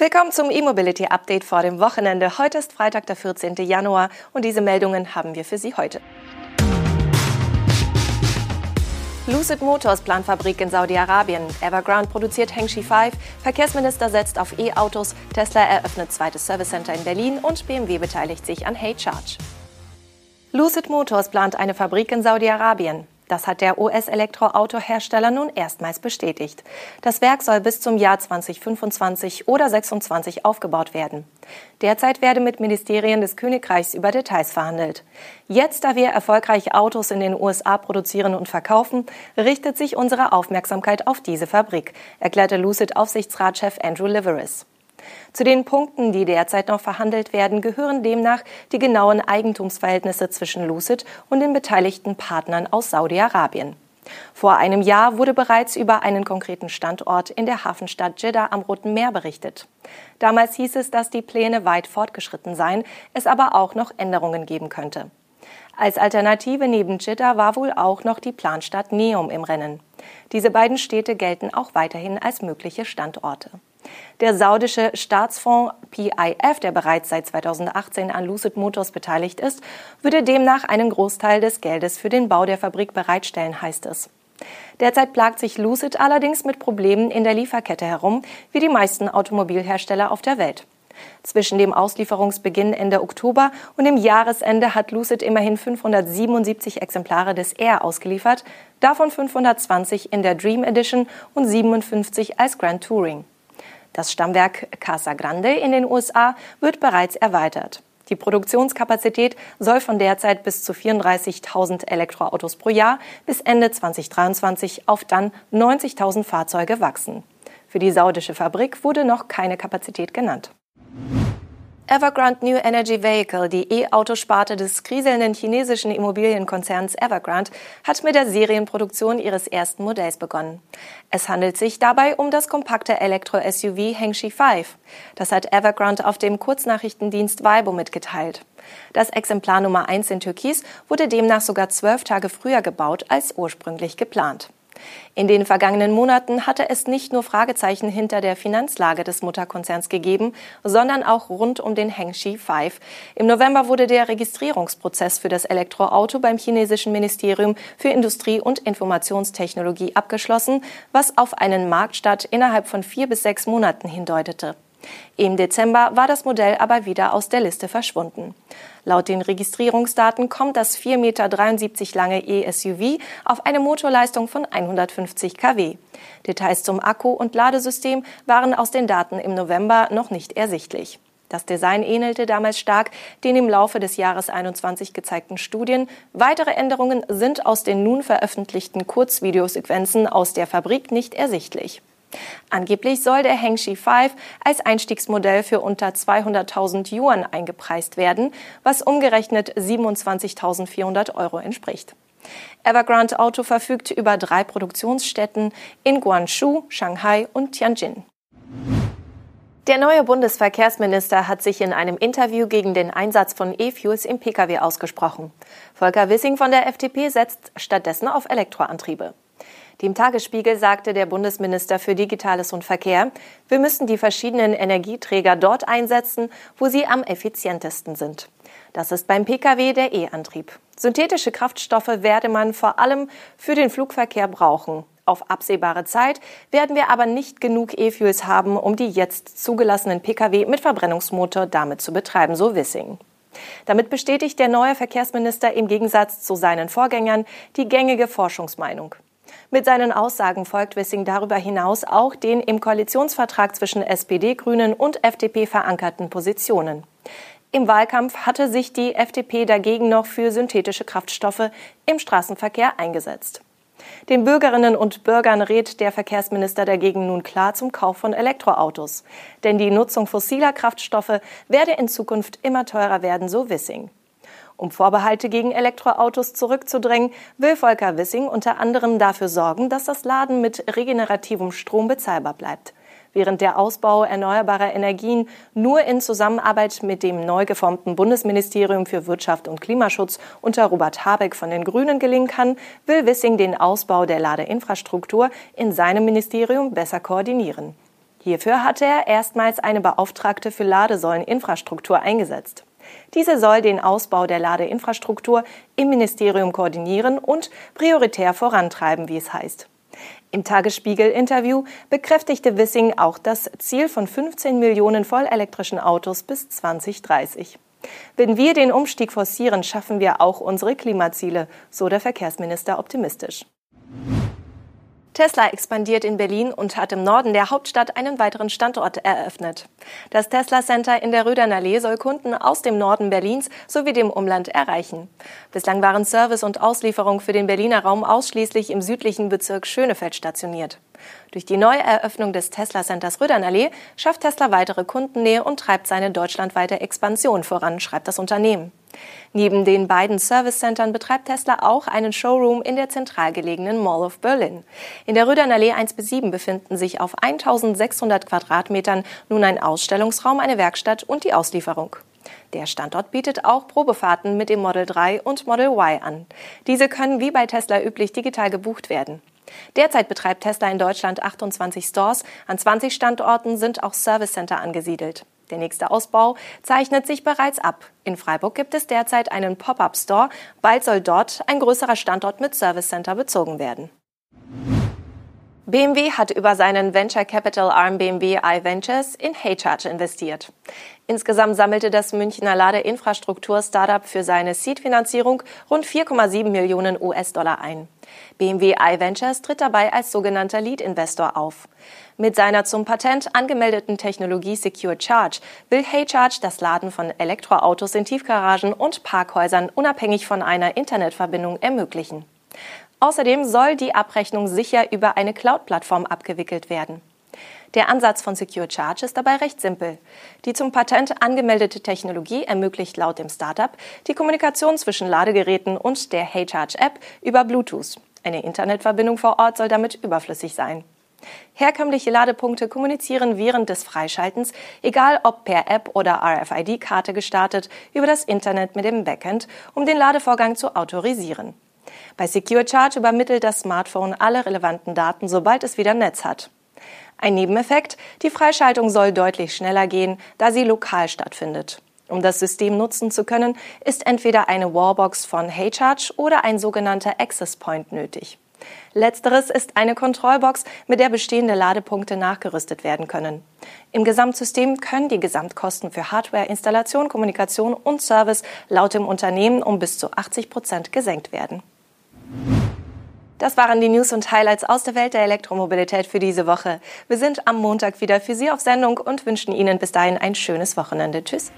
Willkommen zum E-Mobility Update vor dem Wochenende. Heute ist Freitag, der 14. Januar und diese Meldungen haben wir für Sie heute. Lucid Motors plant Fabrik in Saudi-Arabien. Evergrande produziert Hengshi 5. Verkehrsminister setzt auf E-Autos. Tesla eröffnet zweites Service Center in Berlin und BMW beteiligt sich an Hey Charge. Lucid Motors plant eine Fabrik in Saudi-Arabien. Das hat der US-Elektroautohersteller nun erstmals bestätigt. Das Werk soll bis zum Jahr 2025 oder 26 aufgebaut werden. Derzeit werde mit Ministerien des Königreichs über Details verhandelt. Jetzt, da wir erfolgreich Autos in den USA produzieren und verkaufen, richtet sich unsere Aufmerksamkeit auf diese Fabrik, erklärte Lucid-Aufsichtsratschef Andrew Liveris. Zu den Punkten, die derzeit noch verhandelt werden, gehören demnach die genauen Eigentumsverhältnisse zwischen Lucid und den beteiligten Partnern aus Saudi-Arabien. Vor einem Jahr wurde bereits über einen konkreten Standort in der Hafenstadt Jeddah am Roten Meer berichtet. Damals hieß es, dass die Pläne weit fortgeschritten seien, es aber auch noch Änderungen geben könnte. Als Alternative neben Jeddah war wohl auch noch die Planstadt Neum im Rennen. Diese beiden Städte gelten auch weiterhin als mögliche Standorte. Der saudische Staatsfonds PIF, der bereits seit 2018 an Lucid Motors beteiligt ist, würde demnach einen Großteil des Geldes für den Bau der Fabrik bereitstellen, heißt es. Derzeit plagt sich Lucid allerdings mit Problemen in der Lieferkette herum, wie die meisten Automobilhersteller auf der Welt. Zwischen dem Auslieferungsbeginn Ende Oktober und dem Jahresende hat Lucid immerhin 577 Exemplare des Air ausgeliefert, davon 520 in der Dream Edition und 57 als Grand Touring. Das Stammwerk Casa Grande in den USA wird bereits erweitert. Die Produktionskapazität soll von derzeit bis zu 34.000 Elektroautos pro Jahr bis Ende 2023 auf dann 90.000 Fahrzeuge wachsen. Für die saudische Fabrik wurde noch keine Kapazität genannt. Evergrande New Energy Vehicle, die E-Autosparte des kriselnden chinesischen Immobilienkonzerns Evergrande, hat mit der Serienproduktion ihres ersten Modells begonnen. Es handelt sich dabei um das kompakte Elektro-SUV Hengshi 5. Das hat Evergrande auf dem Kurznachrichtendienst Weibo mitgeteilt. Das Exemplar Nummer 1 in Türkis wurde demnach sogar zwölf Tage früher gebaut als ursprünglich geplant. In den vergangenen Monaten hatte es nicht nur Fragezeichen hinter der Finanzlage des Mutterkonzerns gegeben, sondern auch rund um den Hengshi 5. Im November wurde der Registrierungsprozess für das Elektroauto beim chinesischen Ministerium für Industrie und Informationstechnologie abgeschlossen, was auf einen Marktstart innerhalb von vier bis sechs Monaten hindeutete. Im Dezember war das Modell aber wieder aus der Liste verschwunden. Laut den Registrierungsdaten kommt das 4,73 Meter lange E-SUV auf eine Motorleistung von 150 kW. Details zum Akku und Ladesystem waren aus den Daten im November noch nicht ersichtlich. Das Design ähnelte damals stark den im Laufe des Jahres 21 gezeigten Studien. Weitere Änderungen sind aus den nun veröffentlichten Kurzvideosequenzen aus der Fabrik nicht ersichtlich. Angeblich soll der Hengshi 5 als Einstiegsmodell für unter 200.000 Yuan eingepreist werden, was umgerechnet 27.400 Euro entspricht. Evergrande Auto verfügt über drei Produktionsstätten in Guangzhou, Shanghai und Tianjin. Der neue Bundesverkehrsminister hat sich in einem Interview gegen den Einsatz von E-Fuels im Pkw ausgesprochen. Volker Wissing von der FDP setzt stattdessen auf Elektroantriebe. Dem Tagesspiegel sagte der Bundesminister für Digitales und Verkehr, wir müssen die verschiedenen Energieträger dort einsetzen, wo sie am effizientesten sind. Das ist beim Pkw der E-Antrieb. Synthetische Kraftstoffe werde man vor allem für den Flugverkehr brauchen. Auf absehbare Zeit werden wir aber nicht genug E-Fuels haben, um die jetzt zugelassenen Pkw mit Verbrennungsmotor damit zu betreiben, so Wissing. Damit bestätigt der neue Verkehrsminister im Gegensatz zu seinen Vorgängern die gängige Forschungsmeinung. Mit seinen Aussagen folgt Wissing darüber hinaus auch den im Koalitionsvertrag zwischen SPD, Grünen und FDP verankerten Positionen. Im Wahlkampf hatte sich die FDP dagegen noch für synthetische Kraftstoffe im Straßenverkehr eingesetzt. Den Bürgerinnen und Bürgern rät der Verkehrsminister dagegen nun klar zum Kauf von Elektroautos. Denn die Nutzung fossiler Kraftstoffe werde in Zukunft immer teurer werden, so Wissing. Um Vorbehalte gegen Elektroautos zurückzudrängen, will Volker Wissing unter anderem dafür sorgen, dass das Laden mit regenerativem Strom bezahlbar bleibt. Während der Ausbau erneuerbarer Energien nur in Zusammenarbeit mit dem neu geformten Bundesministerium für Wirtschaft und Klimaschutz unter Robert Habeck von den Grünen gelingen kann, will Wissing den Ausbau der Ladeinfrastruktur in seinem Ministerium besser koordinieren. Hierfür hatte er erstmals eine Beauftragte für Ladesäuleninfrastruktur eingesetzt. Diese soll den Ausbau der Ladeinfrastruktur im Ministerium koordinieren und prioritär vorantreiben, wie es heißt. Im Tagesspiegel-Interview bekräftigte Wissing auch das Ziel von 15 Millionen vollelektrischen Autos bis 2030. Wenn wir den Umstieg forcieren, schaffen wir auch unsere Klimaziele, so der Verkehrsminister optimistisch. Tesla expandiert in Berlin und hat im Norden der Hauptstadt einen weiteren Standort eröffnet. Das Tesla Center in der Rödernallee soll Kunden aus dem Norden Berlins sowie dem Umland erreichen. Bislang waren Service und Auslieferung für den Berliner Raum ausschließlich im südlichen Bezirk Schönefeld stationiert. Durch die Neueröffnung des Tesla Centers Rödernallee schafft Tesla weitere Kundennähe und treibt seine deutschlandweite Expansion voran, schreibt das Unternehmen. Neben den beiden Service-Centern betreibt Tesla auch einen Showroom in der zentral gelegenen Mall of Berlin. In der Rödernallee 1 bis 7 befinden sich auf 1600 Quadratmetern nun ein Ausstellungsraum, eine Werkstatt und die Auslieferung. Der Standort bietet auch Probefahrten mit dem Model 3 und Model Y an. Diese können wie bei Tesla üblich digital gebucht werden. Derzeit betreibt Tesla in Deutschland 28 Stores. An 20 Standorten sind auch Service Center angesiedelt. Der nächste Ausbau zeichnet sich bereits ab. In Freiburg gibt es derzeit einen Pop-up-Store. Bald soll dort ein größerer Standort mit Service Center bezogen werden. BMW hat über seinen Venture Capital Arm BMW iVentures in HeyCharge investiert. Insgesamt sammelte das Münchner Ladeinfrastruktur-Startup für seine Seed-Finanzierung rund 4,7 Millionen US-Dollar ein. BMW iVentures tritt dabei als sogenannter Lead-Investor auf. Mit seiner zum Patent angemeldeten Technologie Secure Charge will HeyCharge das Laden von Elektroautos in Tiefgaragen und Parkhäusern unabhängig von einer Internetverbindung ermöglichen. Außerdem soll die Abrechnung sicher über eine Cloud-Plattform abgewickelt werden. Der Ansatz von Secure Charge ist dabei recht simpel. Die zum Patent angemeldete Technologie ermöglicht laut dem Startup die Kommunikation zwischen Ladegeräten und der HeyCharge App über Bluetooth. Eine Internetverbindung vor Ort soll damit überflüssig sein. Herkömmliche Ladepunkte kommunizieren während des Freischaltens, egal ob per App oder RFID-Karte gestartet, über das Internet mit dem Backend, um den Ladevorgang zu autorisieren. Bei Secure Charge übermittelt das Smartphone alle relevanten Daten, sobald es wieder Netz hat. Ein Nebeneffekt, die Freischaltung soll deutlich schneller gehen, da sie lokal stattfindet. Um das System nutzen zu können, ist entweder eine Wallbox von HeyCharge oder ein sogenannter Access Point nötig. Letzteres ist eine Kontrollbox, mit der bestehende Ladepunkte nachgerüstet werden können. Im Gesamtsystem können die Gesamtkosten für Hardware, Installation, Kommunikation und Service laut dem Unternehmen um bis zu 80 Prozent gesenkt werden. Das waren die News und Highlights aus der Welt der Elektromobilität für diese Woche. Wir sind am Montag wieder für Sie auf Sendung und wünschen Ihnen bis dahin ein schönes Wochenende. Tschüss.